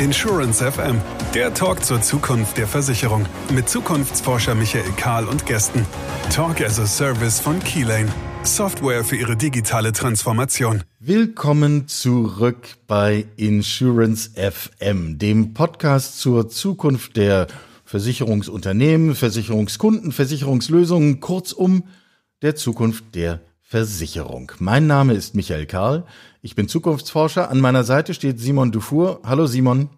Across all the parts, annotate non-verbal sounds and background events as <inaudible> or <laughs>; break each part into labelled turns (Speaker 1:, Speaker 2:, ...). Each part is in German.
Speaker 1: Insurance FM, der Talk zur Zukunft der Versicherung mit Zukunftsforscher Michael Kahl und Gästen. Talk as a Service von Keylane. Software für Ihre digitale Transformation.
Speaker 2: Willkommen zurück bei Insurance FM, dem Podcast zur Zukunft der Versicherungsunternehmen, Versicherungskunden, Versicherungslösungen, kurzum der Zukunft der Versicherung. Mein Name ist Michael Karl. Ich bin Zukunftsforscher. An meiner Seite steht Simon Dufour. Hallo Simon.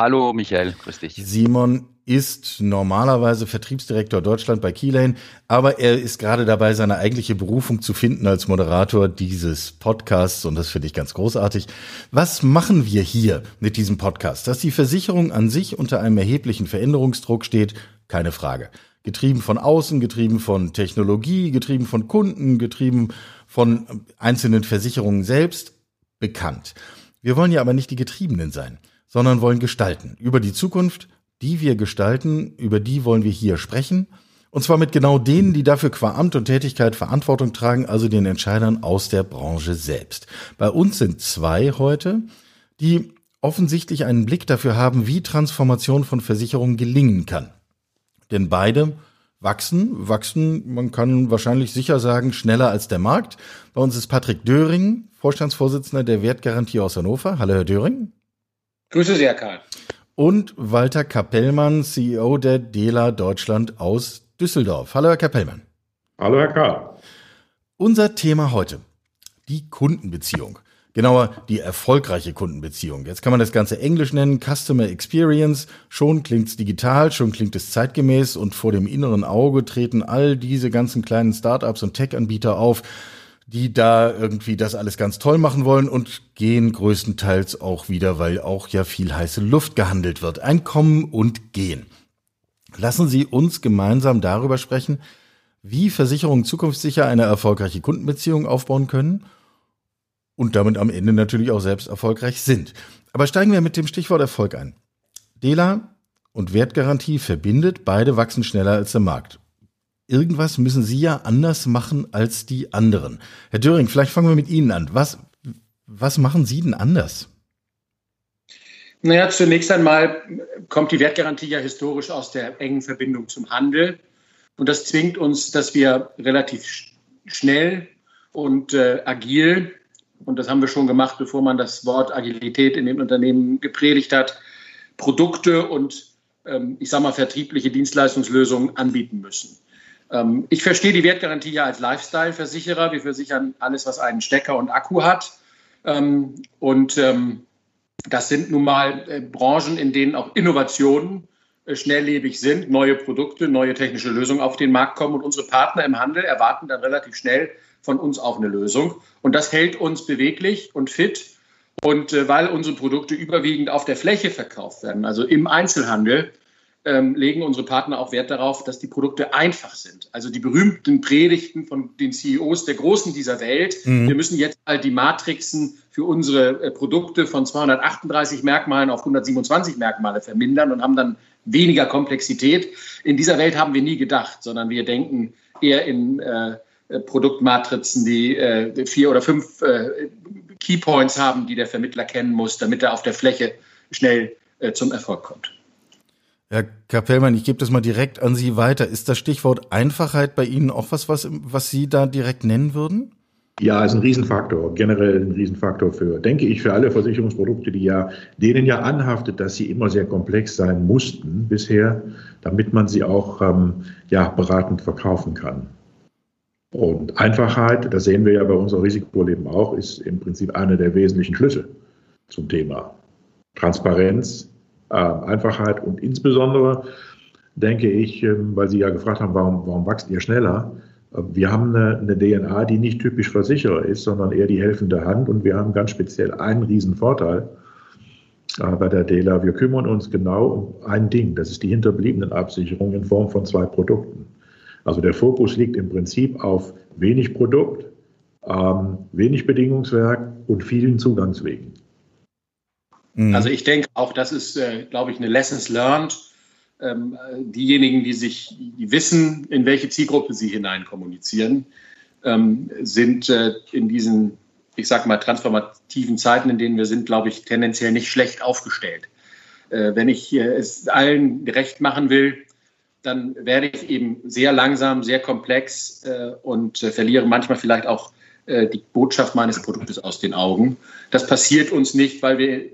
Speaker 3: Hallo Michael, grüß dich.
Speaker 2: Simon ist normalerweise Vertriebsdirektor Deutschland bei Keylane, aber er ist gerade dabei, seine eigentliche Berufung zu finden als Moderator dieses Podcasts und das finde ich ganz großartig. Was machen wir hier mit diesem Podcast? Dass die Versicherung an sich unter einem erheblichen Veränderungsdruck steht, keine Frage getrieben von außen, getrieben von Technologie, getrieben von Kunden, getrieben von einzelnen Versicherungen selbst, bekannt. Wir wollen ja aber nicht die Getriebenen sein, sondern wollen gestalten. Über die Zukunft, die wir gestalten, über die wollen wir hier sprechen. Und zwar mit genau denen, die dafür qua Amt und Tätigkeit Verantwortung tragen, also den Entscheidern aus der Branche selbst. Bei uns sind zwei heute, die offensichtlich einen Blick dafür haben, wie Transformation von Versicherungen gelingen kann. Denn beide wachsen, wachsen, man kann wahrscheinlich sicher sagen, schneller als der Markt. Bei uns ist Patrick Döring, Vorstandsvorsitzender der Wertgarantie aus Hannover. Hallo, Herr Döring.
Speaker 4: Grüße sehr, Karl.
Speaker 2: Und Walter Kapellmann, CEO der DELA Deutschland aus Düsseldorf. Hallo, Herr Kapellmann.
Speaker 5: Hallo, Herr Karl.
Speaker 2: Unser Thema heute, die Kundenbeziehung. Genauer die erfolgreiche Kundenbeziehung. Jetzt kann man das Ganze Englisch nennen, Customer Experience. Schon klingt's digital, schon klingt es zeitgemäß und vor dem inneren Auge treten all diese ganzen kleinen Startups und Tech-Anbieter auf, die da irgendwie das alles ganz toll machen wollen und gehen größtenteils auch wieder, weil auch ja viel heiße Luft gehandelt wird. Ein Kommen und Gehen. Lassen Sie uns gemeinsam darüber sprechen, wie Versicherungen zukunftssicher eine erfolgreiche Kundenbeziehung aufbauen können – und damit am Ende natürlich auch selbst erfolgreich sind. Aber steigen wir mit dem Stichwort Erfolg ein. Dela und Wertgarantie verbindet, beide wachsen schneller als der Markt. Irgendwas müssen Sie ja anders machen als die anderen. Herr Döring, vielleicht fangen wir mit Ihnen an. Was, was machen Sie denn anders?
Speaker 4: Naja, zunächst einmal kommt die Wertgarantie ja historisch aus der engen Verbindung zum Handel. Und das zwingt uns, dass wir relativ schnell und äh, agil und das haben wir schon gemacht, bevor man das Wort Agilität in den Unternehmen gepredigt hat, Produkte und ähm, ich sage mal vertriebliche Dienstleistungslösungen anbieten müssen. Ähm, ich verstehe die Wertgarantie ja als Lifestyle-Versicherer. Wir versichern alles, was einen Stecker und Akku hat. Ähm, und ähm, das sind nun mal äh, Branchen, in denen auch Innovationen äh, schnelllebig sind, neue Produkte, neue technische Lösungen auf den Markt kommen und unsere Partner im Handel erwarten dann relativ schnell von uns auch eine Lösung. Und das hält uns beweglich und fit. Und äh, weil unsere Produkte überwiegend auf der Fläche verkauft werden, also im Einzelhandel, ähm, legen unsere Partner auch Wert darauf, dass die Produkte einfach sind. Also die berühmten Predigten von den CEOs der Großen dieser Welt. Mhm. Wir müssen jetzt all die Matrixen für unsere äh, Produkte von 238 Merkmalen auf 127 Merkmale vermindern und haben dann weniger Komplexität. In dieser Welt haben wir nie gedacht, sondern wir denken eher in äh, äh, Produktmatrizen, die äh, vier oder fünf äh, Keypoints haben, die der Vermittler kennen muss, damit er auf der Fläche schnell äh, zum Erfolg kommt.
Speaker 2: Herr Kapellmann, ich gebe das mal direkt an Sie weiter. Ist das Stichwort Einfachheit bei Ihnen auch was, was, was Sie da direkt nennen würden?
Speaker 5: Ja, ist ein Riesenfaktor, generell ein Riesenfaktor für, denke ich, für alle Versicherungsprodukte, die ja, denen ja anhaftet, dass sie immer sehr komplex sein mussten bisher, damit man sie auch ähm, ja, beratend verkaufen kann. Und Einfachheit, das sehen wir ja bei unserem Risikoleben auch, ist im Prinzip einer der wesentlichen Schlüssel zum Thema. Transparenz, Einfachheit und insbesondere denke ich, äh, weil Sie ja gefragt haben, warum, warum wächst ihr schneller? Äh, wir haben eine, eine, DNA, die nicht typisch Versicherer ist, sondern eher die helfende Hand und wir haben ganz speziell einen riesen Vorteil äh, bei der DELA. Wir kümmern uns genau um ein Ding, das ist die hinterbliebenen Absicherung in Form von zwei Produkten. Also der Fokus liegt im Prinzip auf wenig Produkt, ähm, wenig Bedingungswerk und vielen Zugangswegen.
Speaker 4: Mhm. Also ich denke auch, das ist, äh, glaube ich, eine Lessons learned. Ähm, diejenigen, die sich, die wissen, in welche Zielgruppe sie hinein kommunizieren, ähm, sind äh, in diesen ich sage mal, transformativen Zeiten, in denen wir sind, glaube ich, tendenziell nicht schlecht aufgestellt. Äh, wenn ich äh, es allen recht machen will, dann werde ich eben sehr langsam, sehr komplex äh, und verliere manchmal vielleicht auch die Botschaft meines Produktes aus den Augen. Das passiert uns nicht, weil wir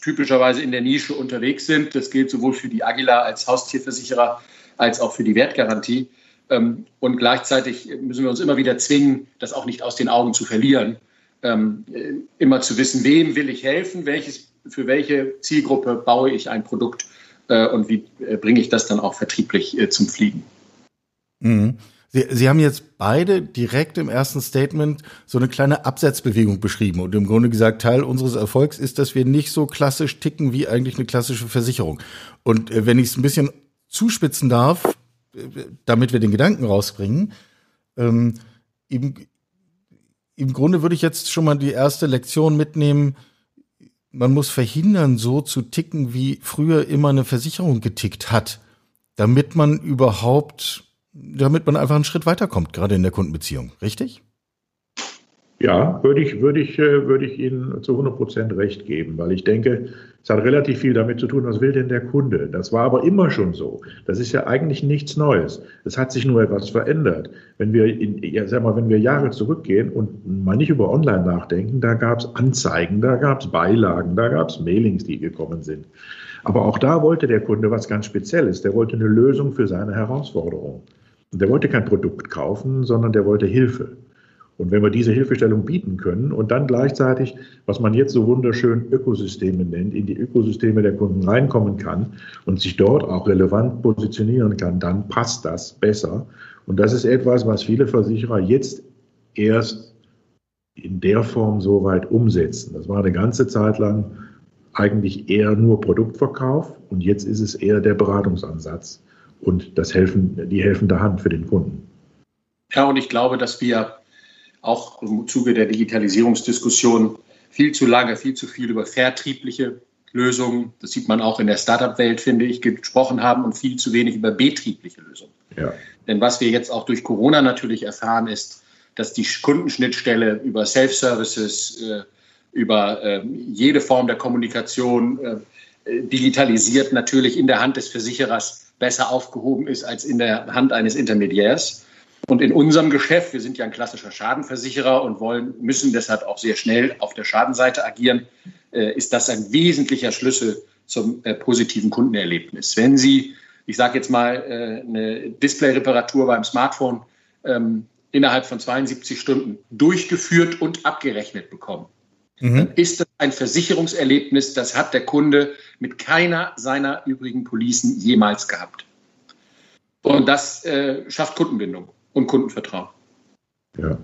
Speaker 4: typischerweise in der Nische unterwegs sind. Das gilt sowohl für die Agila als Haustierversicherer als auch für die Wertgarantie. Ähm, und gleichzeitig müssen wir uns immer wieder zwingen, das auch nicht aus den Augen zu verlieren. Ähm, immer zu wissen, wem will ich helfen, welches, für welche Zielgruppe baue ich ein Produkt äh, und wie äh, bringe ich das dann auch vertrieblich äh, zum Fliegen.
Speaker 2: Mhm. Sie, Sie haben jetzt beide direkt im ersten Statement so eine kleine Absetzbewegung beschrieben und im Grunde gesagt, Teil unseres Erfolgs ist, dass wir nicht so klassisch ticken wie eigentlich eine klassische Versicherung. Und wenn ich es ein bisschen zuspitzen darf, damit wir den Gedanken rausbringen, ähm, im, im Grunde würde ich jetzt schon mal die erste Lektion mitnehmen. Man muss verhindern, so zu ticken, wie früher immer eine Versicherung getickt hat, damit man überhaupt, damit man einfach einen Schritt weiterkommt, gerade in der Kundenbeziehung. Richtig?
Speaker 5: Ja, würde ich, würde ich, äh, würde ich Ihnen zu 100 Prozent recht geben, weil ich denke, es hat relativ viel damit zu tun, was will denn der Kunde? Das war aber immer schon so. Das ist ja eigentlich nichts Neues. Es hat sich nur etwas verändert. Wenn wir, in, ja, sag mal, wenn wir Jahre zurückgehen und mal nicht über Online nachdenken, da gab es Anzeigen, da gab es Beilagen, da gab es Mailings, die gekommen sind. Aber auch da wollte der Kunde was ganz Spezielles. Der wollte eine Lösung für seine Herausforderung. Und der wollte kein Produkt kaufen, sondern der wollte Hilfe. Und wenn wir diese Hilfestellung bieten können und dann gleichzeitig, was man jetzt so wunderschön Ökosysteme nennt, in die Ökosysteme der Kunden reinkommen kann und sich dort auch relevant positionieren kann, dann passt das besser. Und das ist etwas, was viele Versicherer jetzt erst in der Form so weit umsetzen. Das war eine ganze Zeit lang eigentlich eher nur Produktverkauf und jetzt ist es eher der Beratungsansatz und das Helfen, die helfende Hand für den Kunden.
Speaker 4: Ja, und ich glaube, dass wir auch im Zuge der Digitalisierungsdiskussion viel zu lange, viel zu viel über vertriebliche Lösungen, das sieht man auch in der Startup-Welt, finde ich, gesprochen haben und viel zu wenig über betriebliche Lösungen. Ja. Denn was wir jetzt auch durch Corona natürlich erfahren, ist, dass die Kundenschnittstelle über Self-Services, äh, über äh, jede Form der Kommunikation äh, digitalisiert natürlich in der Hand des Versicherers besser aufgehoben ist als in der Hand eines Intermediärs. Und in unserem Geschäft, wir sind ja ein klassischer Schadenversicherer und wollen, müssen deshalb auch sehr schnell auf der Schadenseite agieren, äh, ist das ein wesentlicher Schlüssel zum äh, positiven Kundenerlebnis. Wenn Sie, ich sage jetzt mal, äh, eine Display-Reparatur beim Smartphone ähm, innerhalb von 72 Stunden durchgeführt und abgerechnet bekommen, mhm. ist das ein Versicherungserlebnis, das hat der Kunde mit keiner seiner übrigen Policen jemals gehabt. Und das äh, schafft Kundenbindung und Kundenvertrauen.
Speaker 5: Ja.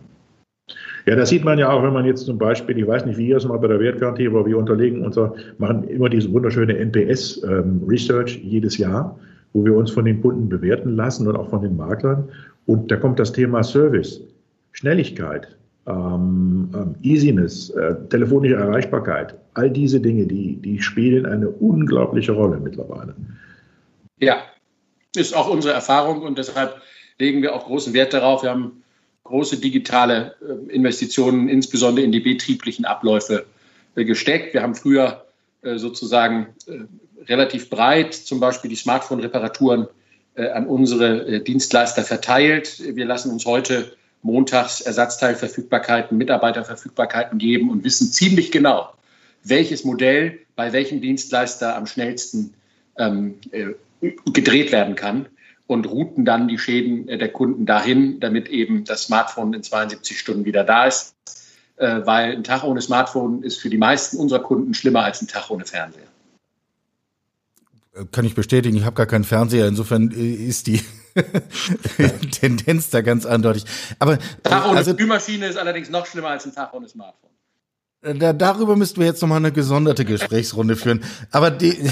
Speaker 5: Ja, das sieht man ja auch, wenn man jetzt zum Beispiel, ich weiß nicht, wie ihr es mal bei der Wertgarantie, aber wir unterlegen unser, machen immer diese wunderschöne NPS-Research ähm, jedes Jahr, wo wir uns von den Kunden bewerten lassen und auch von den Maklern. Und da kommt das Thema Service, Schnelligkeit, ähm, ähm, Easiness, äh, telefonische Erreichbarkeit, all diese Dinge, die, die spielen eine unglaubliche Rolle mittlerweile.
Speaker 4: Ja, ist auch unsere Erfahrung und deshalb legen wir auch großen Wert darauf. Wir haben große digitale äh, Investitionen, insbesondere in die betrieblichen Abläufe, äh, gesteckt. Wir haben früher äh, sozusagen relativ breit zum Beispiel die Smartphone-Reparaturen an unsere Dienstleister verteilt. Wir lassen uns heute montags Ersatzteilverfügbarkeiten, Mitarbeiterverfügbarkeiten geben und wissen ziemlich genau, welches Modell bei welchem Dienstleister am schnellsten ähm, gedreht werden kann und routen dann die Schäden der Kunden dahin, damit eben das Smartphone in 72 Stunden wieder da ist. Äh, weil ein Tag ohne Smartphone ist für die meisten unserer Kunden schlimmer als ein Tag ohne Fernseher.
Speaker 2: Kann ich bestätigen, ich habe gar keinen Fernseher, insofern äh, ist die <laughs> Tendenz da ganz eindeutig. Aber
Speaker 4: Tag ohne also, Spülmaschine ist allerdings noch schlimmer als ein Tag ohne Smartphone.
Speaker 2: Da, darüber müssten wir jetzt nochmal eine gesonderte Gesprächsrunde führen. Aber die,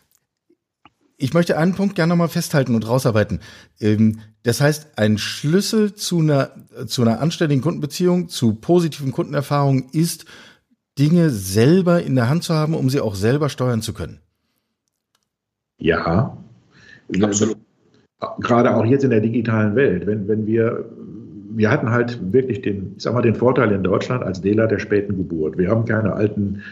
Speaker 2: <laughs> ich möchte einen Punkt gerne nochmal festhalten und rausarbeiten. Ähm, das heißt, ein Schlüssel zu einer, zu einer anständigen Kundenbeziehung, zu positiven Kundenerfahrungen ist, Dinge selber in der Hand zu haben, um sie auch selber steuern zu können.
Speaker 5: Ja, absolut. Gerade auch jetzt in der digitalen Welt, wenn, wenn wir wir hatten halt wirklich den, ich sag mal, den Vorteil in Deutschland als Dealer der späten Geburt. Wir haben keine alten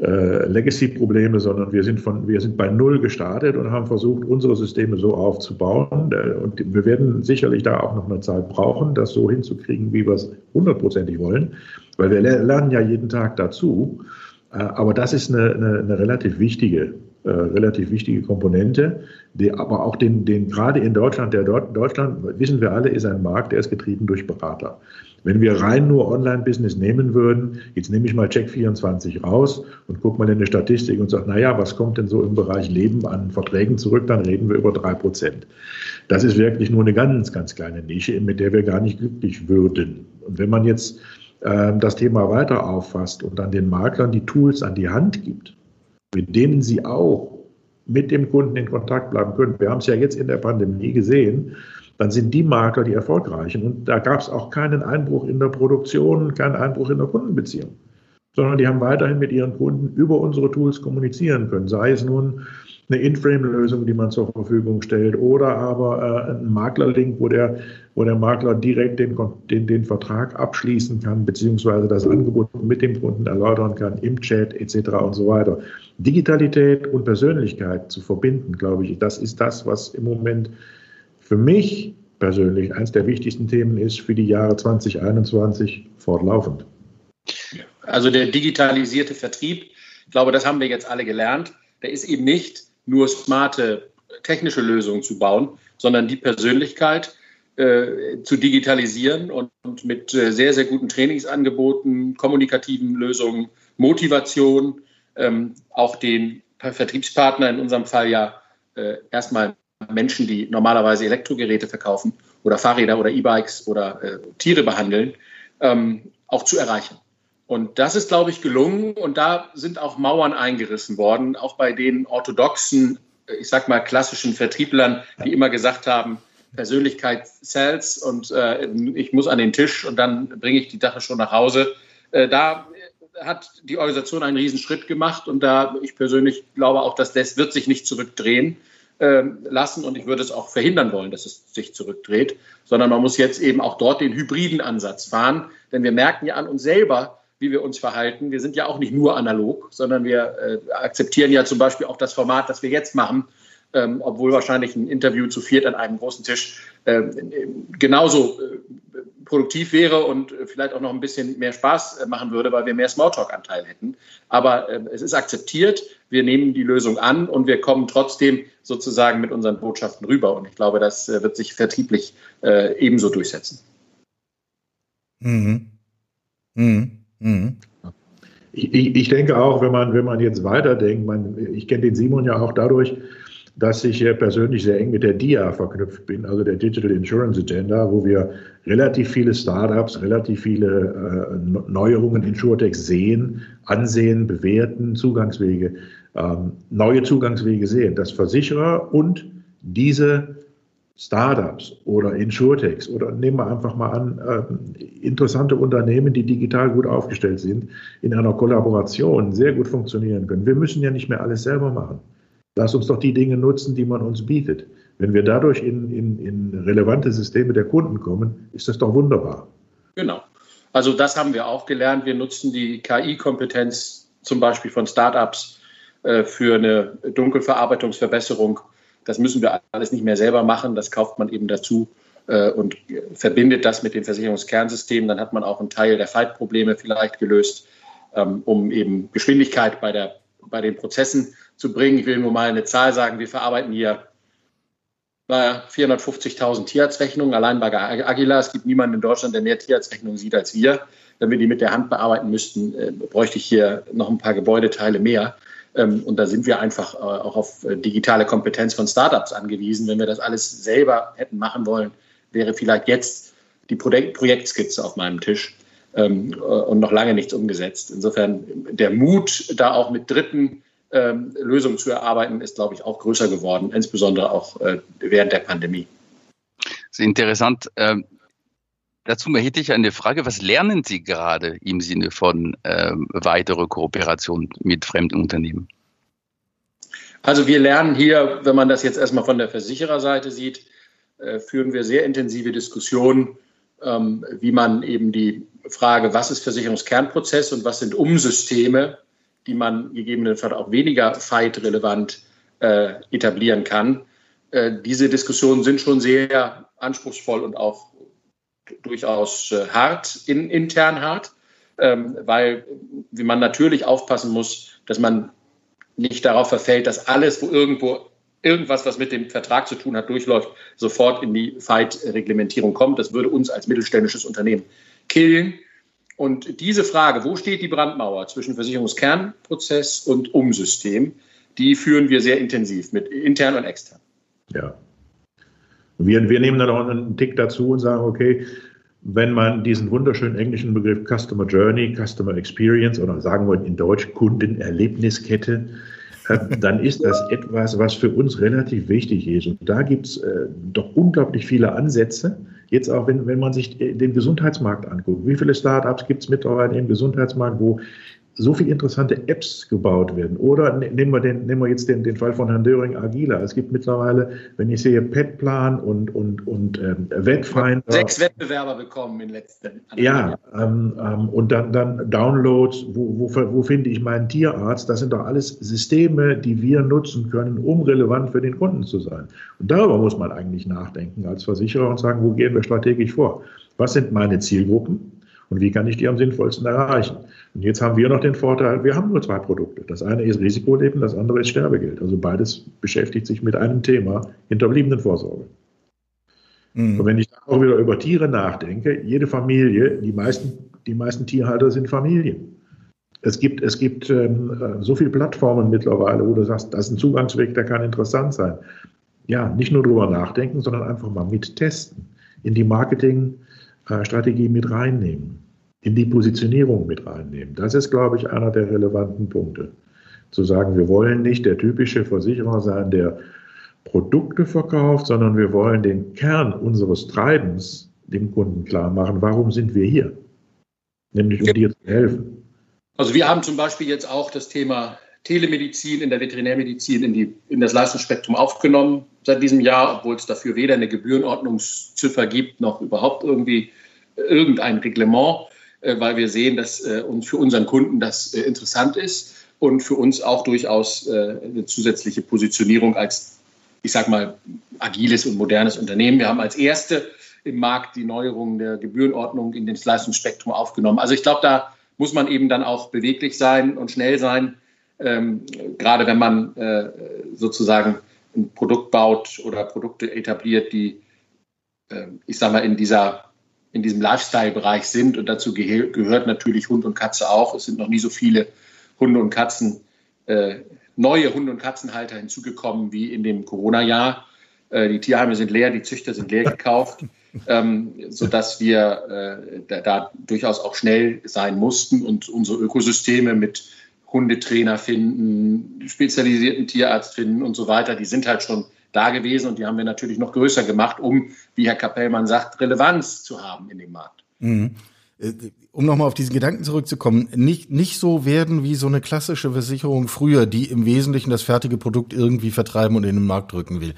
Speaker 5: äh, Legacy-Probleme, sondern wir sind, von, wir sind bei Null gestartet und haben versucht, unsere Systeme so aufzubauen. Äh, und wir werden sicherlich da auch noch eine Zeit brauchen, das so hinzukriegen, wie wir es hundertprozentig wollen, weil wir lernen ja jeden Tag dazu. Äh, aber das ist eine, eine, eine relativ wichtige äh, relativ wichtige Komponente, die aber auch den, den gerade in Deutschland, der dort, Deutschland, wissen wir alle, ist ein Markt, der ist getrieben durch Berater. Wenn wir rein nur Online-Business nehmen würden, jetzt nehme ich mal Check24 raus und gucke mal in die Statistik und sage, naja, was kommt denn so im Bereich Leben an Verträgen zurück, dann reden wir über drei Prozent. Das ist wirklich nur eine ganz, ganz kleine Nische, mit der wir gar nicht glücklich würden. Und wenn man jetzt äh, das Thema weiter auffasst und dann den Maklern die Tools an die Hand gibt, mit denen sie auch mit dem Kunden in Kontakt bleiben können. Wir haben es ja jetzt in der Pandemie gesehen, dann sind die Makler die erfolgreichen. Und da gab es auch keinen Einbruch in der Produktion, keinen Einbruch in der Kundenbeziehung, sondern die haben weiterhin mit ihren Kunden über unsere Tools kommunizieren können, sei es nun eine In-Frame-Lösung, die man zur Verfügung stellt, oder aber äh, ein Maklerlink, wo der, wo der Makler direkt den, den, den Vertrag abschließen kann, beziehungsweise das Angebot mit dem Kunden erläutern kann, im Chat etc. und so weiter. Digitalität und Persönlichkeit zu verbinden, glaube ich, das ist das, was im Moment für mich persönlich eines der wichtigsten Themen ist für die Jahre 2021 fortlaufend.
Speaker 4: Also der digitalisierte Vertrieb, ich glaube, das haben wir jetzt alle gelernt. Der ist eben nicht nur smarte technische Lösungen zu bauen, sondern die Persönlichkeit äh, zu digitalisieren und, und mit äh, sehr, sehr guten Trainingsangeboten, kommunikativen Lösungen, Motivation, ähm, auch den Vertriebspartner, in unserem Fall ja äh, erstmal Menschen, die normalerweise Elektrogeräte verkaufen oder Fahrräder oder E-Bikes oder äh, Tiere behandeln, ähm, auch zu erreichen. Und das ist, glaube ich, gelungen. Und da sind auch Mauern eingerissen worden, auch bei den orthodoxen, ich sag mal, klassischen Vertrieblern, die immer gesagt haben, Persönlichkeit sells und äh, ich muss an den Tisch und dann bringe ich die Sache schon nach Hause. Äh, da hat die Organisation einen Riesenschritt gemacht und da ich persönlich glaube auch, dass das wird sich nicht zurückdrehen äh, lassen und ich würde es auch verhindern wollen, dass es sich zurückdreht, sondern man muss jetzt eben auch dort den hybriden Ansatz fahren, denn wir merken ja an uns selber, wie wir uns verhalten. Wir sind ja auch nicht nur analog, sondern wir äh, akzeptieren ja zum Beispiel auch das Format, das wir jetzt machen, ähm, obwohl wahrscheinlich ein Interview zu viert an einem großen Tisch äh, genauso äh, produktiv wäre und vielleicht auch noch ein bisschen mehr Spaß äh, machen würde, weil wir mehr Smalltalk-Anteil hätten. Aber äh, es ist akzeptiert, wir nehmen die Lösung an und wir kommen trotzdem sozusagen mit unseren Botschaften rüber. Und ich glaube, das äh, wird sich vertrieblich ebenso durchsetzen.
Speaker 5: Mhm. Mhm. Mhm. Ich, ich, denke auch, wenn man, wenn man jetzt weiterdenkt, man, ich kenne den Simon ja auch dadurch, dass ich persönlich sehr eng mit der DIA verknüpft bin, also der Digital Insurance Agenda, wo wir relativ viele Startups, relativ viele äh, Neuerungen in SureTech sehen, ansehen, bewerten, Zugangswege, ähm, neue Zugangswege sehen, dass Versicherer und diese Startups oder Insurtechs oder nehmen wir einfach mal an, äh, interessante Unternehmen, die digital gut aufgestellt sind, in einer Kollaboration sehr gut funktionieren können. Wir müssen ja nicht mehr alles selber machen. Lass uns doch die Dinge nutzen, die man uns bietet. Wenn wir dadurch in, in, in relevante Systeme der Kunden kommen, ist das doch wunderbar.
Speaker 4: Genau. Also das haben wir auch gelernt. Wir nutzen die KI-Kompetenz zum Beispiel von Startups äh, für eine Dunkelverarbeitungsverbesserung das müssen wir alles nicht mehr selber machen. Das kauft man eben dazu äh, und verbindet das mit dem Versicherungskernsystemen. Dann hat man auch einen Teil der Faltprobleme vielleicht gelöst, ähm, um eben Geschwindigkeit bei, der, bei den Prozessen zu bringen. Ich will nur mal eine Zahl sagen. Wir verarbeiten hier 450.000 Tierarztrechnungen allein bei Agila. Es gibt niemanden in Deutschland, der mehr Tierarztrechnungen sieht als wir. Wenn wir die mit der Hand bearbeiten müssten, äh, bräuchte ich hier noch ein paar Gebäudeteile mehr. Ähm, und da sind wir einfach äh, auch auf äh, digitale Kompetenz von Startups angewiesen. Wenn wir das alles selber hätten machen wollen, wäre vielleicht jetzt die Projektskizze auf meinem Tisch ähm, äh, und noch lange nichts umgesetzt. Insofern der Mut, da auch mit Dritten ähm, Lösungen zu erarbeiten, ist, glaube ich, auch größer geworden, insbesondere auch während der Pandemie.
Speaker 3: Das ist interessant. Dazu hätte ich eine Frage. Was lernen Sie gerade im Sinne von äh, weitere Kooperation mit fremden Unternehmen?
Speaker 4: Also wir lernen hier, wenn man das jetzt erstmal von der Versichererseite sieht, äh, führen wir sehr intensive Diskussionen ähm, wie man eben die Frage, was ist Versicherungskernprozess und was sind Umsysteme, die man gegebenenfalls auch weniger fight-relevant äh, etablieren kann. Äh, diese Diskussionen sind schon sehr anspruchsvoll und auch durchaus äh, hart, in, intern hart, ähm, weil man natürlich aufpassen muss, dass man nicht darauf verfällt, dass alles, wo irgendwo irgendwas, was mit dem Vertrag zu tun hat, durchläuft, sofort in die Fight-Reglementierung kommt. Das würde uns als mittelständisches Unternehmen killen. Und diese Frage, wo steht die Brandmauer zwischen Versicherungskernprozess und Umsystem, die führen wir sehr intensiv mit intern und extern.
Speaker 5: Ja. Wir, wir nehmen dann auch einen Tick dazu und sagen, okay, wenn man diesen wunderschönen englischen Begriff Customer Journey, Customer Experience oder sagen wir in Deutsch Kundenerlebniskette, äh, dann ist das etwas, was für uns relativ wichtig ist. Und da gibt es äh, doch unglaublich viele Ansätze. Jetzt auch, wenn, wenn man sich den Gesundheitsmarkt anguckt. Wie viele Startups gibt es mittlerweile im Gesundheitsmarkt, wo so viele interessante Apps gebaut werden. Oder ne, nehmen wir, den, nehmen wir jetzt den, den Fall von Herrn Döring Agila. Es gibt mittlerweile, wenn ich sehe, Petplan und, und, und ähm, Webfinder.
Speaker 4: Sechs Wettbewerber bekommen in letzten
Speaker 5: Ja, ähm, ähm, und dann, dann Downloads, wo, wo, wo finde ich meinen Tierarzt? Das sind doch alles Systeme, die wir nutzen können, um relevant für den Kunden zu sein. Und darüber muss man eigentlich nachdenken als Versicherer und sagen, wo gehen wir strategisch vor? Was sind meine Zielgruppen? Und wie kann ich die am sinnvollsten erreichen? Und jetzt haben wir noch den Vorteil, wir haben nur zwei Produkte. Das eine ist Risikoleben, das andere ist Sterbegeld. Also beides beschäftigt sich mit einem Thema, Hinterbliebenenvorsorge. Mhm. Und wenn ich auch wieder über Tiere nachdenke, jede Familie, die meisten, die meisten Tierhalter sind Familien. Es gibt, es gibt ähm, so viele Plattformen mittlerweile, wo du sagst, das ist ein Zugangsweg, der kann interessant sein. Ja, nicht nur drüber nachdenken, sondern einfach mal mittesten, in die Marketingstrategie mit reinnehmen in die Positionierung mit reinnehmen. Das ist, glaube ich, einer der relevanten Punkte. Zu sagen, wir wollen nicht der typische Versicherer sein, der Produkte verkauft, sondern wir wollen den Kern unseres Treibens dem Kunden klar machen, warum sind wir hier? Nämlich um dir zu helfen.
Speaker 4: Also wir haben zum Beispiel jetzt auch das Thema Telemedizin in der Veterinärmedizin in, die, in das Leistungsspektrum aufgenommen seit diesem Jahr, obwohl es dafür weder eine Gebührenordnungsziffer gibt, noch überhaupt irgendwie irgendein Reglement. Äh, weil wir sehen, dass äh, für unseren Kunden das äh, interessant ist und für uns auch durchaus eine zusätzliche Positionierung als, ich sage mal, agiles und modernes Unternehmen. Wir haben als erste im Markt die Neuerungen der Gebührenordnung in das Leistungsspektrum aufgenommen. Also ich glaube, da muss man eben dann auch beweglich sein und schnell sein, ähm, gerade wenn man äh, sozusagen ein Produkt baut oder Produkte etabliert, die, äh, ich sage mal, in dieser in diesem Lifestyle-Bereich sind. Und dazu geh gehört natürlich Hund und Katze auch. Es sind noch nie so viele Hunde und Katzen, äh, neue Hunde- und Katzenhalter hinzugekommen wie in dem Corona-Jahr. Äh, die Tierheime sind leer, die Züchter sind leer gekauft, <laughs> ähm, sodass wir äh, da, da, durchaus auch schnell sein mussten und unsere Ökosysteme mit Hundetrainer finden, spezialisierten Tierarzt finden und so weiter, die sind halt schon da gewesen und die haben wir natürlich noch größer gemacht, um, wie Herr Kapellmann sagt, Relevanz zu haben in dem Markt. Mhm.
Speaker 2: Äh, um nochmal auf diesen Gedanken zurückzukommen, nicht, nicht so werden wie so eine klassische Versicherung früher, die im Wesentlichen das fertige Produkt irgendwie vertreiben und in den Markt drücken will.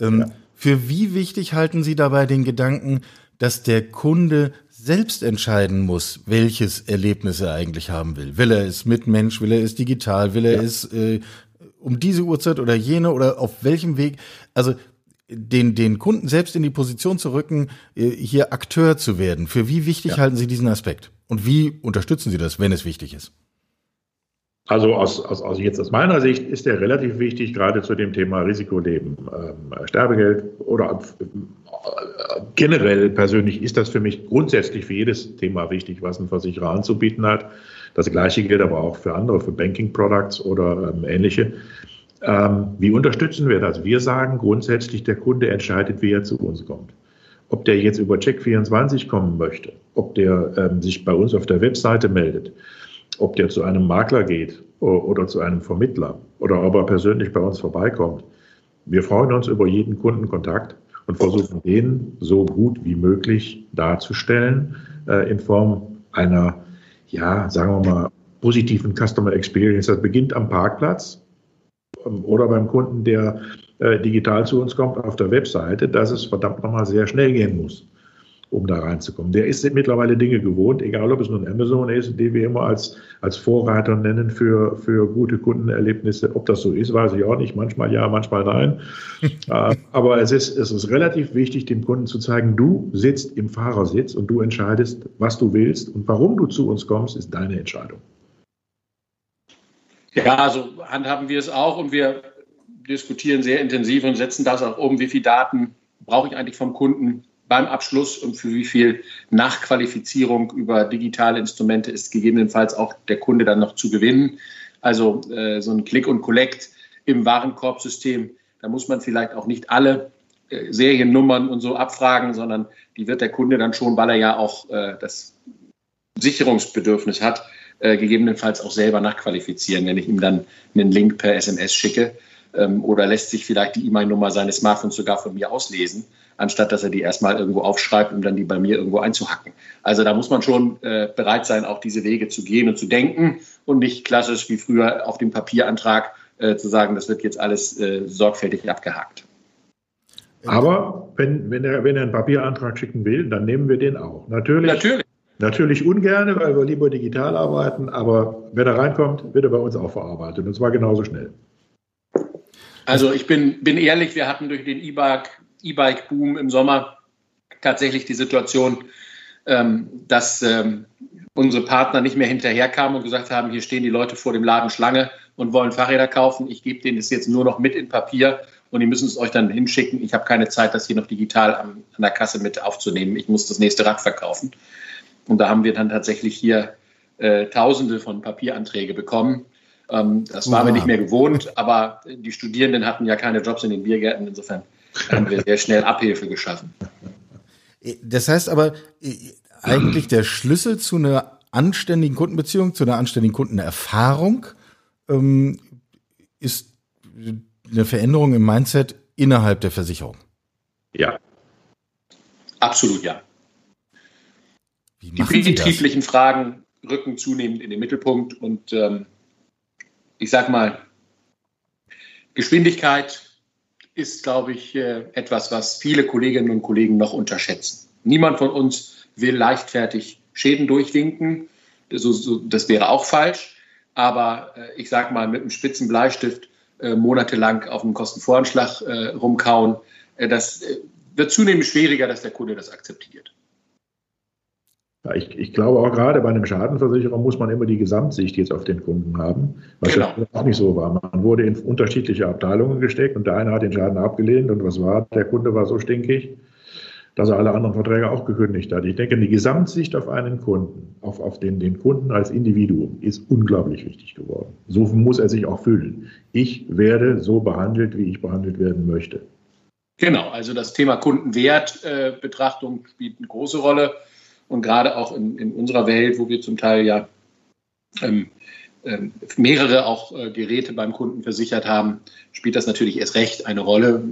Speaker 2: Ähm, ja. Für wie wichtig halten Sie dabei den Gedanken, dass der Kunde selbst entscheiden muss, welches Erlebnis er eigentlich haben will. Will er es mit Mensch, will er es digital, will er ja. es äh, um diese Uhrzeit oder jene oder auf welchem Weg, also den, den Kunden selbst in die Position zu rücken, äh, hier Akteur zu werden. Für wie wichtig ja. halten Sie diesen Aspekt? Und wie unterstützen Sie das, wenn es wichtig ist?
Speaker 5: Also aus, aus, aus jetzt aus meiner Sicht ist der relativ wichtig, gerade zu dem Thema Risikoleben, ähm, Sterbegeld oder generell persönlich ist das für mich grundsätzlich für jedes Thema wichtig, was ein Versicherer anzubieten hat. Das Gleiche gilt aber auch für andere, für Banking Products oder ähm, ähnliche. Ähm, wie unterstützen wir das? Wir sagen grundsätzlich, der Kunde entscheidet, wie er zu uns kommt. Ob der jetzt über Check24 kommen möchte, ob der ähm, sich bei uns auf der Webseite meldet, ob der zu einem Makler geht oder zu einem Vermittler oder ob er persönlich bei uns vorbeikommt. Wir freuen uns über jeden Kundenkontakt und versuchen den so gut wie möglich darzustellen äh, in Form einer ja, sagen wir mal, positiven Customer Experience. Das beginnt am Parkplatz ähm, oder beim Kunden, der äh, digital zu uns kommt auf der Webseite, dass es verdammt nochmal sehr schnell gehen muss. Um da reinzukommen. Der ist mittlerweile Dinge gewohnt, egal ob es nun Amazon ist, die wir immer als, als Vorreiter nennen für, für gute Kundenerlebnisse. Ob das so ist, weiß ich auch nicht. Manchmal ja, manchmal nein. <laughs> Äh, aber es ist, es ist relativ wichtig, dem Kunden zu zeigen, du sitzt im Fahrersitz und du entscheidest, was du willst und warum du zu uns kommst, ist deine Entscheidung.
Speaker 4: Ja, also handhaben wir es auch und wir diskutieren sehr intensiv und setzen das auch um, wie viele Daten brauche ich eigentlich vom Kunden beim Abschluss und für wie viel Nachqualifizierung über digitale Instrumente ist gegebenenfalls auch der Kunde dann noch zu gewinnen. Also äh, so ein Click und Collect im Warenkorbsystem, da muss man vielleicht auch nicht alle äh, Seriennummern und so abfragen, sondern die wird der Kunde dann schon, weil er ja auch äh, das Sicherungsbedürfnis hat, äh, gegebenenfalls auch selber nachqualifizieren, wenn ich ihm dann einen Link per SMS schicke. Ähm, oder lässt sich vielleicht die E-Mail-Nummer seines Smartphones sogar von mir auslesen, anstatt dass er die erstmal irgendwo aufschreibt, um dann die bei mir irgendwo einzuhacken. Also da muss man schon äh, bereit sein, auch diese Wege zu gehen und zu denken und nicht klassisch wie früher auf dem Papierantrag äh, zu sagen, das wird jetzt alles äh, sorgfältig abgehakt.
Speaker 5: Aber wenn, wenn, er, wenn er einen Papierantrag schicken will, dann nehmen wir den auch. Natürlich.
Speaker 4: Natürlich.
Speaker 5: Natürlich ungern, weil wir lieber digital arbeiten, aber wenn er reinkommt, wird er bei uns auch verarbeitet und zwar genauso schnell.
Speaker 4: Also ich bin, bin ehrlich, wir hatten durch den E-Bike-Boom im Sommer tatsächlich die Situation, ähm, dass ähm, unsere Partner nicht mehr hinterherkamen und gesagt haben, hier stehen die Leute vor dem Laden Schlange und wollen Fahrräder kaufen. Ich gebe denen das jetzt nur noch mit in Papier und die müssen es euch dann hinschicken. Ich habe keine Zeit, das hier noch digital an, an der Kasse mit aufzunehmen. Ich muss das nächste Rad verkaufen. Und da haben wir dann tatsächlich hier äh, Tausende von Papieranträge bekommen. Ähm, das waren wir nicht mehr gewohnt, aber die Studierenden hatten ja keine Jobs in den Biergärten. Insofern haben wir sehr schnell Abhilfe geschaffen.
Speaker 2: Das heißt aber, äh, eigentlich der Schlüssel zu einer anständigen Kundenbeziehung, zu einer anständigen Kundenerfahrung ähm, ist eine Veränderung im Mindset innerhalb der Versicherung.
Speaker 4: Ja. Absolut ja. Die betrieblichen Fragen rücken zunehmend in den Mittelpunkt und ähm, ich sag mal, Geschwindigkeit ist, glaube ich, äh, etwas, was viele Kolleginnen und Kollegen noch unterschätzen. Niemand von uns will leichtfertig Schäden durchwinken. Das wäre auch falsch. Aber äh, ich sage mal, mit einem spitzen Bleistift äh, monatelang auf dem Kostenvoranschlag rumkauen, das wird zunehmend schwieriger, dass der Kunde das akzeptiert.
Speaker 5: Ja, ich, ich, glaube auch gerade bei einem Schadenversicherer muss man immer die Gesamtsicht jetzt auf den Kunden haben, was genau. ja auch nicht so war. Man wurde in unterschiedliche Abteilungen gesteckt und der eine hat den Schaden abgelehnt und was war? Der Kunde war so stinkig, dass er alle anderen Verträge auch gekündigt hat. Ich denke, die Gesamtsicht auf einen Kunden, auf, auf den, den Kunden als Individuum ist unglaublich wichtig geworden. So muss er sich auch fühlen. Ich werde so behandelt, wie ich behandelt werden möchte.
Speaker 4: Genau, also das Thema Kundenwertbetrachtung äh, spielt eine große Rolle. Und gerade auch in, in unserer Welt, wo wir zum Teil ja ähm, ähm, mehrere auch äh, Geräte beim Kunden versichert haben, spielt das natürlich erst recht eine Rolle,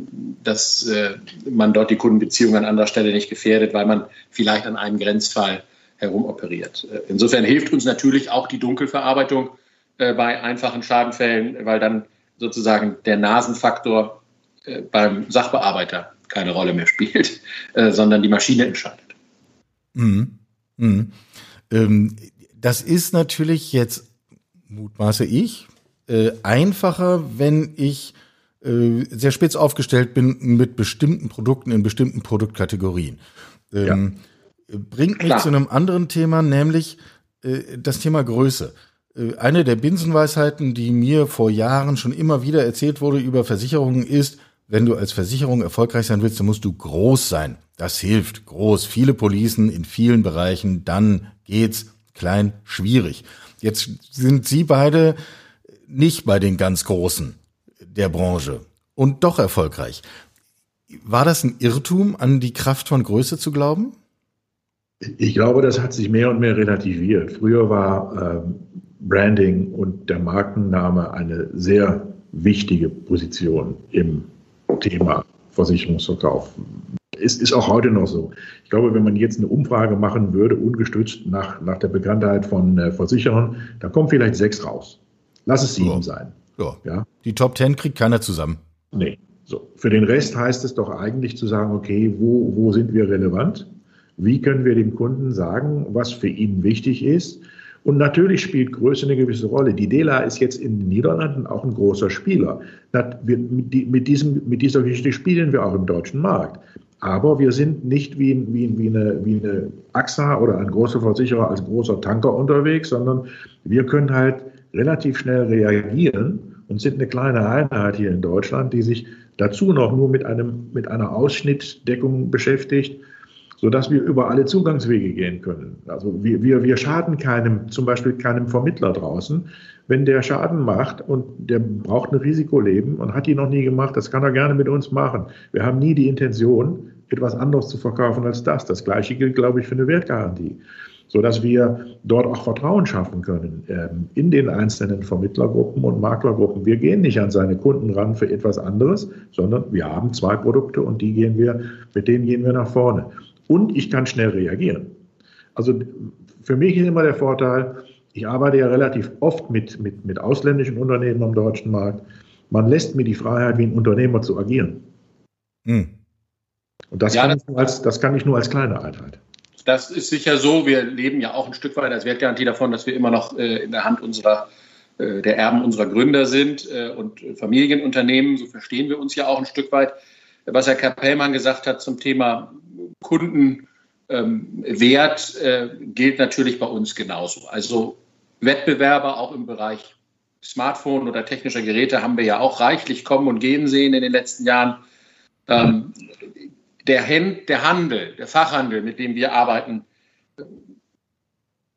Speaker 4: dass äh, man dort die Kundenbeziehung an anderer Stelle nicht gefährdet, weil man vielleicht an einem Grenzfall herumoperiert. Äh, insofern hilft uns natürlich auch die Dunkelverarbeitung äh, bei einfachen Schadenfällen, weil dann sozusagen der Nasenfaktor beim Sachbearbeiter keine Rolle mehr spielt, sondern die Maschine entscheidet.
Speaker 2: Mhm. Mhm. Ähm, das ist natürlich jetzt, mutmaße ich, äh, einfacher, wenn ich äh, sehr spitz aufgestellt bin mit bestimmten Produkten in bestimmten Produktkategorien. Ähm, ja. Bringt mich Klar. zu einem anderen Thema, nämlich äh, das Thema Größe. Äh, eine der Binsenweisheiten, die mir vor Jahren schon immer wieder erzählt wurde über Versicherungen, ist, wenn du als Versicherung erfolgreich sein willst, dann musst du groß sein. Das hilft. Groß. Viele Policen in vielen Bereichen. Dann geht's. Klein, schwierig. Jetzt sind Sie beide nicht bei den ganz Großen der Branche und doch erfolgreich. War das ein Irrtum, an die Kraft von Größe zu glauben?
Speaker 5: Ich glaube, das hat sich mehr und mehr relativiert. Früher war ähm, Branding und der Markenname eine sehr wichtige Position im Thema Versicherungsverkauf. Es ist auch heute noch so. Ich glaube, wenn man jetzt eine Umfrage machen würde, ungestützt nach, nach der Bekanntheit von äh, Versicherern, da kommen vielleicht sechs raus. Lass es sieben ja. sein.
Speaker 2: Ja. ja. Die Top Ten kriegt keiner zusammen.
Speaker 5: Nee. So. Für den Rest heißt es doch eigentlich zu sagen, okay, wo, wo sind wir relevant? Wie können wir dem Kunden sagen, was für ihn wichtig ist? Und natürlich spielt Größe eine gewisse Rolle. Die DELA ist jetzt in den Niederlanden auch ein großer Spieler. Mit, diesem, mit dieser Geschichte spielen wir auch im deutschen Markt. Aber wir sind nicht wie, wie, wie, eine, wie eine AXA oder ein großer Versicherer als großer Tanker unterwegs, sondern wir können halt relativ schnell reagieren und sind eine kleine Einheit hier in Deutschland, die sich dazu noch nur mit, einem, mit einer Ausschnittdeckung beschäftigt sodass wir über alle Zugangswege gehen können. Also wir, wir, wir schaden keinem, zum Beispiel keinem Vermittler draußen. Wenn der Schaden macht und der braucht ein Risikoleben und hat die noch nie gemacht, das kann er gerne mit uns machen. Wir haben nie die Intention, etwas anderes zu verkaufen als das. Das Gleiche gilt, glaube ich, für eine Wertgarantie sodass wir dort auch Vertrauen schaffen können ähm, in den einzelnen Vermittlergruppen und Maklergruppen. Wir gehen nicht an seine Kunden ran für etwas anderes, sondern wir haben zwei Produkte und die gehen wir, mit denen gehen wir nach vorne und ich kann schnell reagieren. Also für mich ist immer der Vorteil, ich arbeite ja relativ oft mit, mit, mit ausländischen Unternehmen am deutschen Markt. Man lässt mir die Freiheit, wie ein Unternehmer zu agieren. Hm. Und das, ja, kann das, als, das kann ich nur als kleine Einheit.
Speaker 4: Das ist sicher so. Wir leben ja auch ein Stück weit als Wertgarantie davon, dass wir immer noch äh, in der Hand unserer, äh, der Erben unserer Gründer sind äh, und Familienunternehmen. So verstehen wir uns ja auch ein Stück weit. Was Herr Kapellmann gesagt hat zum Thema Kundenwert ähm, äh, gilt natürlich bei uns genauso. Also Wettbewerber auch im Bereich Smartphone oder technischer Geräte haben wir ja auch reichlich kommen und gehen sehen in den letzten Jahren. Ähm, der, Hand, der Handel, der Fachhandel, mit dem wir arbeiten,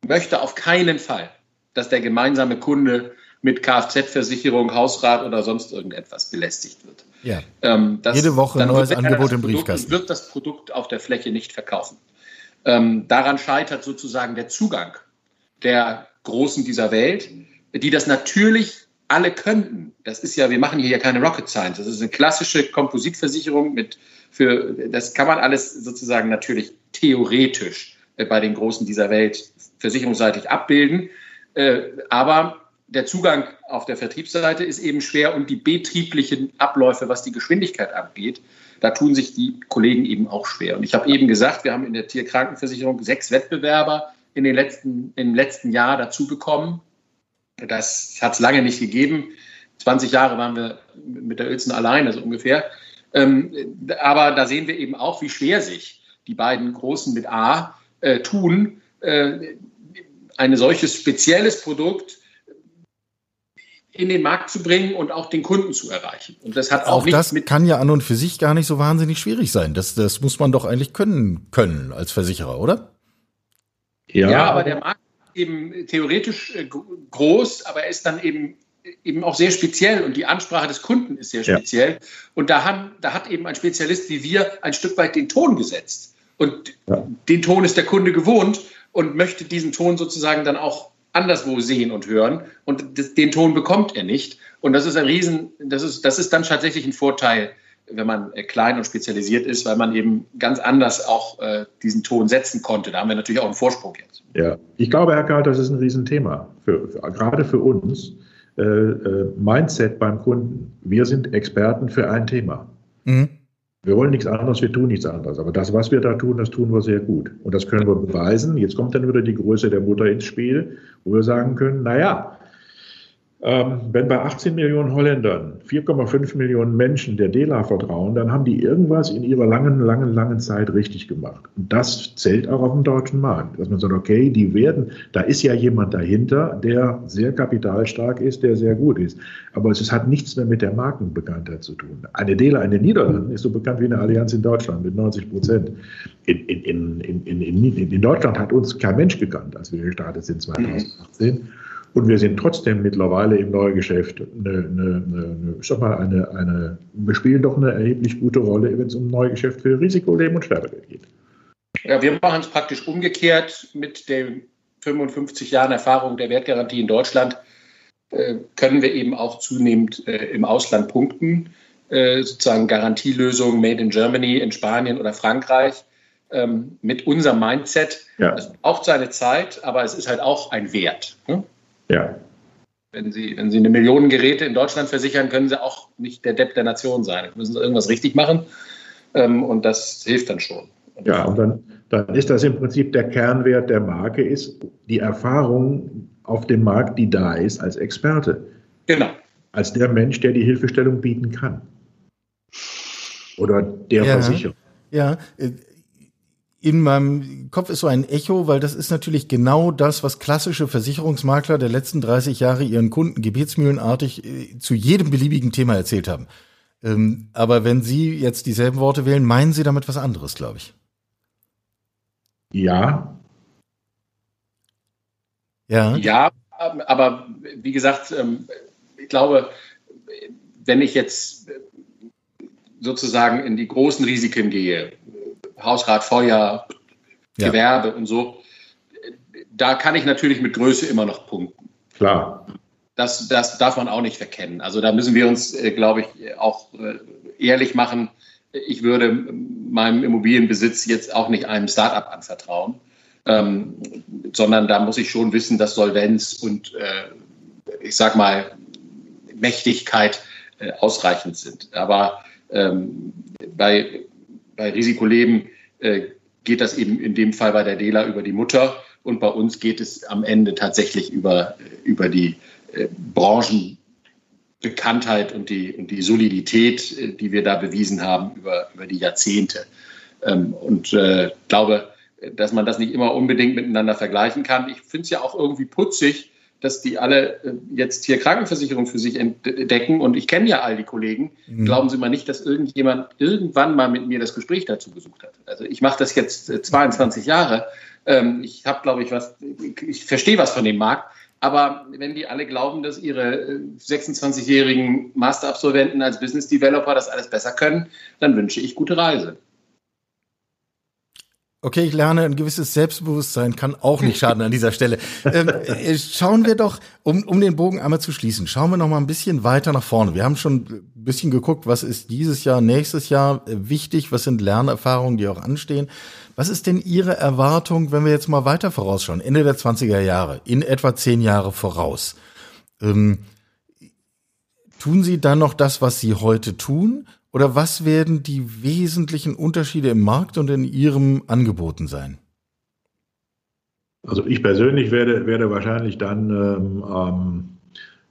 Speaker 4: möchte auf keinen Fall, dass der gemeinsame Kunde mit Kfz-Versicherung, Hausrat oder sonst irgendetwas belästigt wird.
Speaker 2: Ja. Ähm, das, Jede Woche ein neues Angebot im Briefkasten.
Speaker 4: wird das Produkt auf der Fläche nicht verkaufen. Ähm, daran scheitert sozusagen der Zugang der Großen dieser Welt, die das natürlich alle könnten. Das ist ja, wir machen hier ja keine Rocket Science. Das ist eine klassische Kompositversicherung mit für, das kann man alles sozusagen natürlich theoretisch äh, bei den Großen dieser Welt versicherungsseitig abbilden. Äh, aber der Zugang auf der Vertriebsseite ist eben schwer und die betrieblichen Abläufe, was die Geschwindigkeit angeht, da tun sich die Kollegen eben auch schwer. Und ich habe eben gesagt, wir haben in der Tierkrankenversicherung sechs Wettbewerber in den letzten, im letzten Jahr dazu bekommen. Das hat es lange nicht gegeben. 20 Jahre waren wir mit der Uelzen alleine, so ungefähr. Ähm, aber da sehen wir eben auch, wie schwer sich die beiden Großen mit A äh, tun, äh, ein solches spezielles Produkt in den Markt zu bringen und auch den Kunden zu erreichen. Und
Speaker 2: das hat auch, auch das kann ja an und für sich gar nicht so wahnsinnig schwierig sein. Das, das muss man doch eigentlich können können als Versicherer, oder?
Speaker 4: Ja, ja aber der Markt ist eben theoretisch äh, groß, aber er ist dann eben eben auch sehr speziell und die Ansprache des Kunden ist sehr speziell. Ja. Und da, haben, da hat eben ein Spezialist wie wir ein Stück weit den Ton gesetzt. Und ja. den Ton ist der Kunde gewohnt und möchte diesen Ton sozusagen dann auch anderswo sehen und hören und das, den Ton bekommt er nicht. Und das ist ein Riesen, das ist, das ist dann tatsächlich ein Vorteil, wenn man äh, klein und spezialisiert ist, weil man eben ganz anders auch äh, diesen Ton setzen konnte. Da haben wir natürlich auch einen Vorsprung jetzt.
Speaker 5: Ja, ich glaube, Herr Karl, das ist ein Riesenthema, für, für, gerade für uns. Äh, äh, Mindset beim Kunden. Wir sind Experten für ein Thema. Mhm. Wir wollen nichts anderes, wir tun nichts anderes. Aber das, was wir da tun, das tun wir sehr gut. Und das können wir beweisen. Jetzt kommt dann wieder die Größe der Mutter ins Spiel, wo wir sagen können, naja, ähm, wenn bei 18 Millionen Holländern 4,5 Millionen Menschen der DELA vertrauen, dann haben die irgendwas in ihrer langen, langen, langen Zeit richtig gemacht. Und das zählt auch auf dem deutschen Markt. Dass man sagt, okay, die werden, da ist ja jemand dahinter, der sehr kapitalstark ist, der sehr gut ist. Aber es hat nichts mehr mit der Markenbekanntheit zu tun. Eine DELA in den Niederlanden ist so bekannt wie eine Allianz in Deutschland mit 90 Prozent. In, in, in, in, in, Deutschland hat uns kein Mensch gekannt, als wir gestartet sind 2018. Mhm. Und wir sind trotzdem mittlerweile im Neugeschäft eine, eine, eine, ich sag mal, eine, eine, wir spielen doch eine erheblich gute Rolle, wenn es um Neugeschäft für Risikoleben und Sterbegeld geht.
Speaker 4: Ja, wir machen es praktisch umgekehrt mit den 55 Jahren Erfahrung der Wertgarantie in Deutschland. Äh, können wir eben auch zunehmend äh, im Ausland punkten, äh, sozusagen Garantielösungen made in Germany, in Spanien oder Frankreich ähm, mit unserem Mindset. Ja. Es braucht seine Zeit, aber es ist halt auch ein Wert. Hm?
Speaker 5: Ja.
Speaker 4: Wenn Sie, wenn Sie eine Million Geräte in Deutschland versichern, können Sie auch nicht der Depp der Nation sein. Sie müssen irgendwas richtig machen ähm, und das hilft dann schon.
Speaker 5: ja, und dann, dann ist das im Prinzip der Kernwert der Marke, ist die Erfahrung auf dem Markt, die da ist als Experte. Genau. Als der Mensch, der die Hilfestellung bieten kann. Oder der
Speaker 2: ja,
Speaker 5: Versicherer.
Speaker 2: Ja, in meinem Kopf ist so ein Echo, weil das ist natürlich genau das, was klassische Versicherungsmakler der letzten 30 Jahre ihren Kunden gebetsmühlenartig äh, zu jedem beliebigen Thema erzählt haben. Ähm, aber wenn Sie jetzt dieselben Worte wählen, meinen Sie damit was anderes, glaube ich.
Speaker 5: Ja.
Speaker 4: Ja. Ja, aber wie gesagt, ähm, ich glaube, wenn ich jetzt sozusagen in die großen Risiken gehe, Hausrat, Feuer, ja. Gewerbe und so, da kann ich natürlich mit Größe immer noch punkten.
Speaker 5: Klar.
Speaker 4: Das, das darf man auch nicht verkennen. Also da müssen wir uns, äh, glaube ich, auch äh, ehrlich machen. Ich würde meinem Immobilienbesitz jetzt auch nicht einem Start-up anvertrauen, ähm, sondern da muss ich schon wissen, dass Solvenz und äh, ich sag mal Mächtigkeit äh, ausreichend sind. Aber ähm, bei, bei Risikoleben geht das eben in dem Fall bei der DELA über die Mutter und bei uns geht es am Ende tatsächlich über, über die äh, Branchenbekanntheit und die, und die Solidität, äh, die wir da bewiesen haben über, über die Jahrzehnte. Ähm, und äh, glaube, dass man das nicht immer unbedingt miteinander vergleichen kann. Ich finde es ja auch irgendwie putzig, dass die alle äh, jetzt hier Krankenversicherung für sich entdecken. Und ich kenne ja all die Kollegen. Mhm. Glauben Sie mal nicht, dass irgendjemand irgendwann mal mit mir das Gespräch dazu gesucht hat. Also ich mache das jetzt 22 äh, Jahre. Ähm, ich habe, glaube ich, was, ich verstehe was von dem Markt. Aber wenn die alle glauben, dass ihre 26-jährigen äh, Masterabsolventen als Business Developer das alles besser können, dann wünsche ich gute Reise.
Speaker 2: Okay, ich lerne, ein gewisses Selbstbewusstsein kann auch nicht schaden an dieser Stelle. Ähm, äh, schauen wir doch, um, um den Bogen einmal zu schließen, schauen wir noch mal ein bisschen weiter nach vorne. Wir haben schon ein bisschen geguckt, was ist dieses Jahr, nächstes Jahr äh, wichtig, was sind Lernerfahrungen, die auch anstehen. Was ist denn Ihre Erwartung, wenn wir jetzt mal weiter vorausschauen, Ende der 20er Jahre, in etwa zehn Jahre voraus? Ähm, tun Sie dann noch das, was Sie heute tun? Oder was werden die wesentlichen Unterschiede im Markt und in Ihrem Angeboten sein?
Speaker 5: Also ich persönlich werde, werde wahrscheinlich dann ähm, ähm,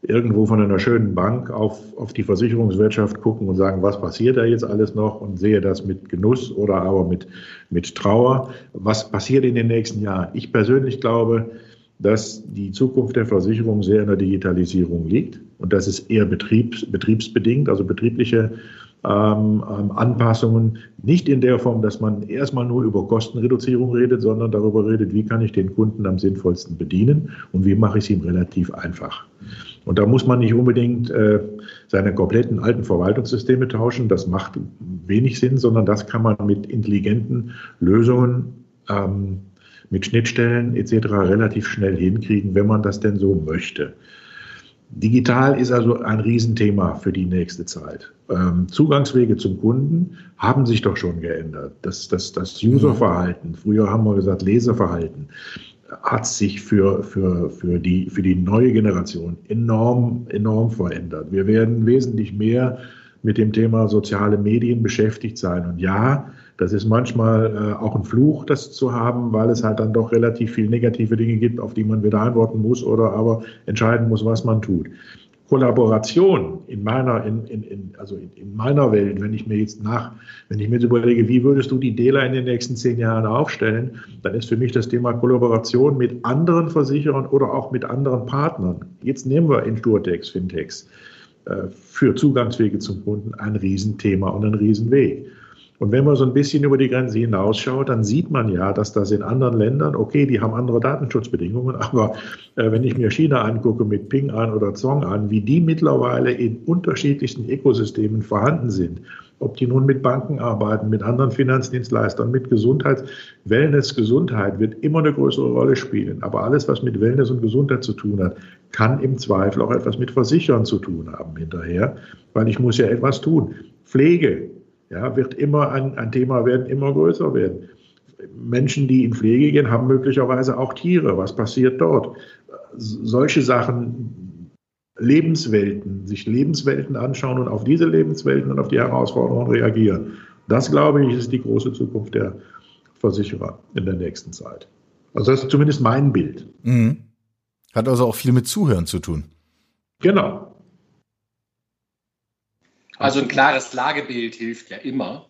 Speaker 5: irgendwo von einer schönen Bank auf, auf die Versicherungswirtschaft gucken und sagen, was passiert da jetzt alles noch und sehe das mit Genuss oder aber mit, mit Trauer. Was passiert in den nächsten Jahren? Ich persönlich glaube, dass die Zukunft der Versicherung sehr in der Digitalisierung liegt und das ist eher betriebs, betriebsbedingt, also betriebliche ähm, ähm, Anpassungen, nicht in der Form, dass man erstmal nur über Kostenreduzierung redet, sondern darüber redet, wie kann ich den Kunden am sinnvollsten bedienen und wie mache ich es ihm relativ einfach. Und da muss man nicht unbedingt äh, seine kompletten alten Verwaltungssysteme tauschen, das macht wenig Sinn, sondern das kann man mit intelligenten Lösungen, ähm, mit Schnittstellen etc. relativ schnell hinkriegen, wenn man das denn so möchte. Digital ist also ein Riesenthema für die nächste Zeit. Ähm, Zugangswege zum Kunden haben sich doch schon geändert. Das, das, das Userverhalten, früher haben wir gesagt Leserverhalten, hat sich für, für, für, die, für die neue Generation enorm, enorm verändert. Wir werden wesentlich mehr mit dem Thema soziale Medien beschäftigt sein. Und ja, das ist manchmal äh, auch ein Fluch, das zu haben, weil es halt dann doch relativ viel negative Dinge gibt, auf die man wieder antworten muss oder aber entscheiden muss, was man tut. Kollaboration in meiner, in, in, in, also in, in, meiner Welt, wenn ich mir jetzt nach, wenn ich mir überlege, wie würdest du die DELA in den nächsten zehn Jahren aufstellen, dann ist für mich das Thema Kollaboration mit anderen Versicherern oder auch mit anderen Partnern. Jetzt nehmen wir Insurtex, Fintechs, äh, für Zugangswege zum Kunden ein Riesenthema und ein Riesenweg. Und wenn man so ein bisschen über die Grenze hinausschaut, dann sieht man ja, dass das in anderen Ländern, okay, die haben andere Datenschutzbedingungen, <laughs> aber äh, wenn ich mir China angucke mit Ping an oder Zong an, wie die mittlerweile in unterschiedlichsten Ökosystemen vorhanden sind, ob die nun mit Banken arbeiten, mit anderen Finanzdienstleistern, mit Gesundheit, Wellness, Gesundheit wird immer eine größere Rolle spielen. Aber alles, was mit Wellness und Gesundheit zu tun hat, kann im Zweifel auch etwas mit Versichern zu tun haben hinterher, weil ich muss ja etwas tun. Pflege, ja, wird immer ein, ein Thema werden, immer größer werden. Menschen, die in Pflege gehen, haben möglicherweise auch Tiere. Was passiert dort? Solche Sachen, Lebenswelten, sich Lebenswelten anschauen und auf diese Lebenswelten und auf die Herausforderungen reagieren. Das, glaube ich, ist die große Zukunft der Versicherer in der nächsten Zeit. Also das ist zumindest mein Bild. Mhm.
Speaker 2: Hat also auch viel mit Zuhören zu tun.
Speaker 5: Genau.
Speaker 4: Also ein klares Lagebild hilft ja immer.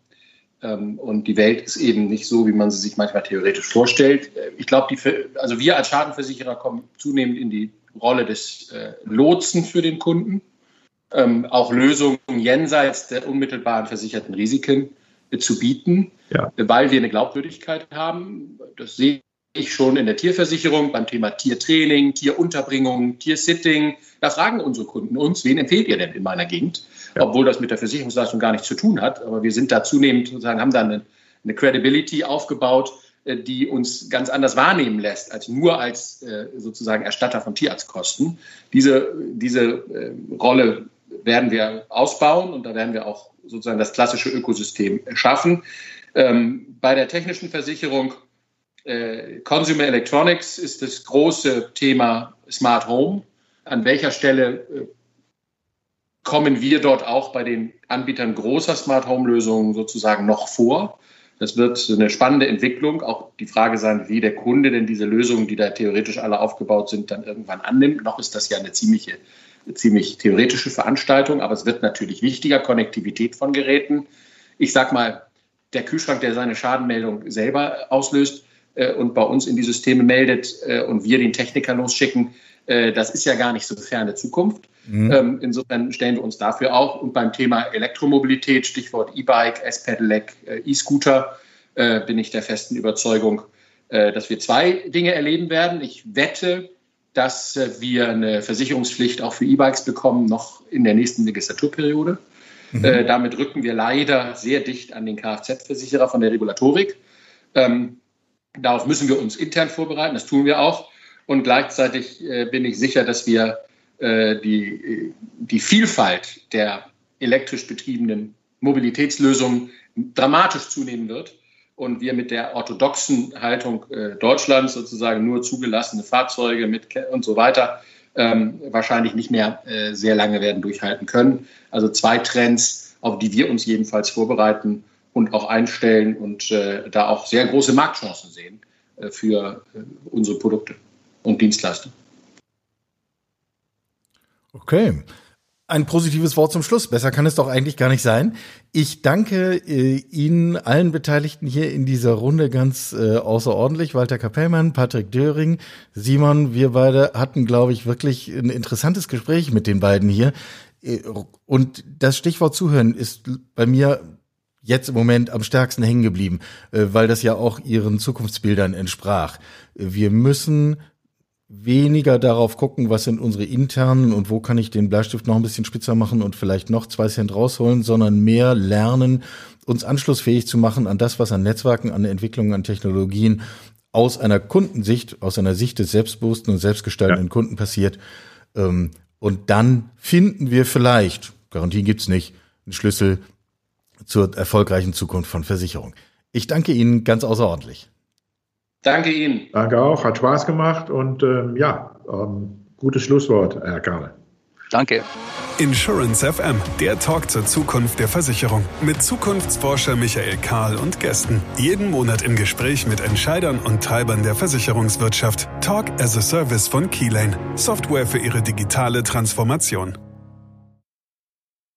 Speaker 4: Ähm, und die Welt ist eben nicht so, wie man sie sich manchmal theoretisch vorstellt. Ich glaube, also wir als Schadenversicherer kommen zunehmend in die Rolle des äh, Lotsen für den Kunden. Ähm, auch Lösungen jenseits der unmittelbaren versicherten Risiken äh, zu bieten, ja. weil wir eine Glaubwürdigkeit haben. Das sehe ich schon in der Tierversicherung beim Thema Tiertraining, Tierunterbringung, Tiersitting. Da fragen unsere Kunden uns, wen empfehlt ihr denn in meiner Gegend? Obwohl das mit der Versicherungsleistung gar nichts zu tun hat. Aber wir sind da zunehmend sozusagen, haben da eine, eine Credibility aufgebaut, äh, die uns ganz anders wahrnehmen lässt, als nur als äh, sozusagen Erstatter von Tierarztkosten. Diese, diese äh, Rolle werden wir ausbauen und da werden wir auch sozusagen das klassische Ökosystem schaffen. Ähm, bei der technischen Versicherung Consumer Electronics ist das große Thema Smart Home. An welcher Stelle kommen wir dort auch bei den Anbietern großer Smart Home Lösungen sozusagen noch vor? Das wird eine spannende Entwicklung. Auch die Frage sein, wie der Kunde denn diese Lösungen, die da theoretisch alle aufgebaut sind, dann irgendwann annimmt. Noch ist das ja eine ziemliche, ziemlich theoretische Veranstaltung, aber es wird natürlich wichtiger, Konnektivität von Geräten. Ich sag mal, der Kühlschrank, der seine Schadenmeldung selber auslöst, äh, und bei uns in die Systeme meldet äh, und wir den Techniker losschicken, äh, das ist ja gar nicht so ferne Zukunft. Mhm. Ähm, insofern stellen wir uns dafür auch. Und beim Thema Elektromobilität, Stichwort E-Bike, S-Pedelec, E-Scooter, bin ich der festen Überzeugung, dass wir zwei Dinge erleben werden. Ich wette, dass wir eine Versicherungspflicht auch für E-Bikes bekommen, noch in der nächsten Legislaturperiode. Mhm. damit rücken wir leider sehr dicht an den Kfz-Versicherer von der Regulatorik. Ähm, Darauf müssen wir uns intern vorbereiten, das tun wir auch. Und gleichzeitig äh, bin ich sicher, dass wir äh, die, die Vielfalt der elektrisch betriebenen Mobilitätslösungen dramatisch zunehmen wird und wir mit der orthodoxen Haltung äh, Deutschlands sozusagen nur zugelassene Fahrzeuge mit und so weiter ähm, wahrscheinlich nicht mehr äh, sehr lange werden durchhalten können. Also zwei Trends, auf die wir uns jedenfalls vorbereiten und auch einstellen und äh, da auch sehr große Marktchancen sehen äh, für äh, unsere Produkte und Dienstleistungen.
Speaker 2: Okay. Ein positives Wort zum Schluss. Besser kann es doch eigentlich gar nicht sein. Ich danke äh, Ihnen allen Beteiligten hier in dieser Runde ganz äh, außerordentlich. Walter Kapellmann, Patrick Döring, Simon, wir beide hatten, glaube ich, wirklich ein interessantes Gespräch mit den beiden hier. Äh, und das Stichwort Zuhören ist bei mir jetzt im Moment am stärksten hängen geblieben, äh, weil das ja auch ihren Zukunftsbildern entsprach. Wir müssen weniger darauf gucken, was sind unsere internen und wo kann ich den Bleistift noch ein bisschen spitzer machen und vielleicht noch zwei Cent rausholen, sondern mehr lernen, uns anschlussfähig zu machen an das, was an Netzwerken, an Entwicklungen, an Technologien aus einer Kundensicht, aus einer Sicht des selbstbewussten und selbstgestaltenden ja. Kunden passiert. Ähm, und dann finden wir vielleicht, Garantien gibt's nicht, einen Schlüssel zur erfolgreichen Zukunft von Versicherung. Ich danke Ihnen ganz außerordentlich.
Speaker 4: Danke Ihnen.
Speaker 5: Danke auch, hat Spaß gemacht und ähm, ja, ähm, gutes Schlusswort, Herr Karle.
Speaker 3: Danke.
Speaker 1: Insurance FM, der Talk zur Zukunft der Versicherung mit Zukunftsforscher Michael Kahl und Gästen. Jeden Monat im Gespräch mit Entscheidern und Treibern der Versicherungswirtschaft. Talk as a Service von Keylane, Software für ihre digitale Transformation.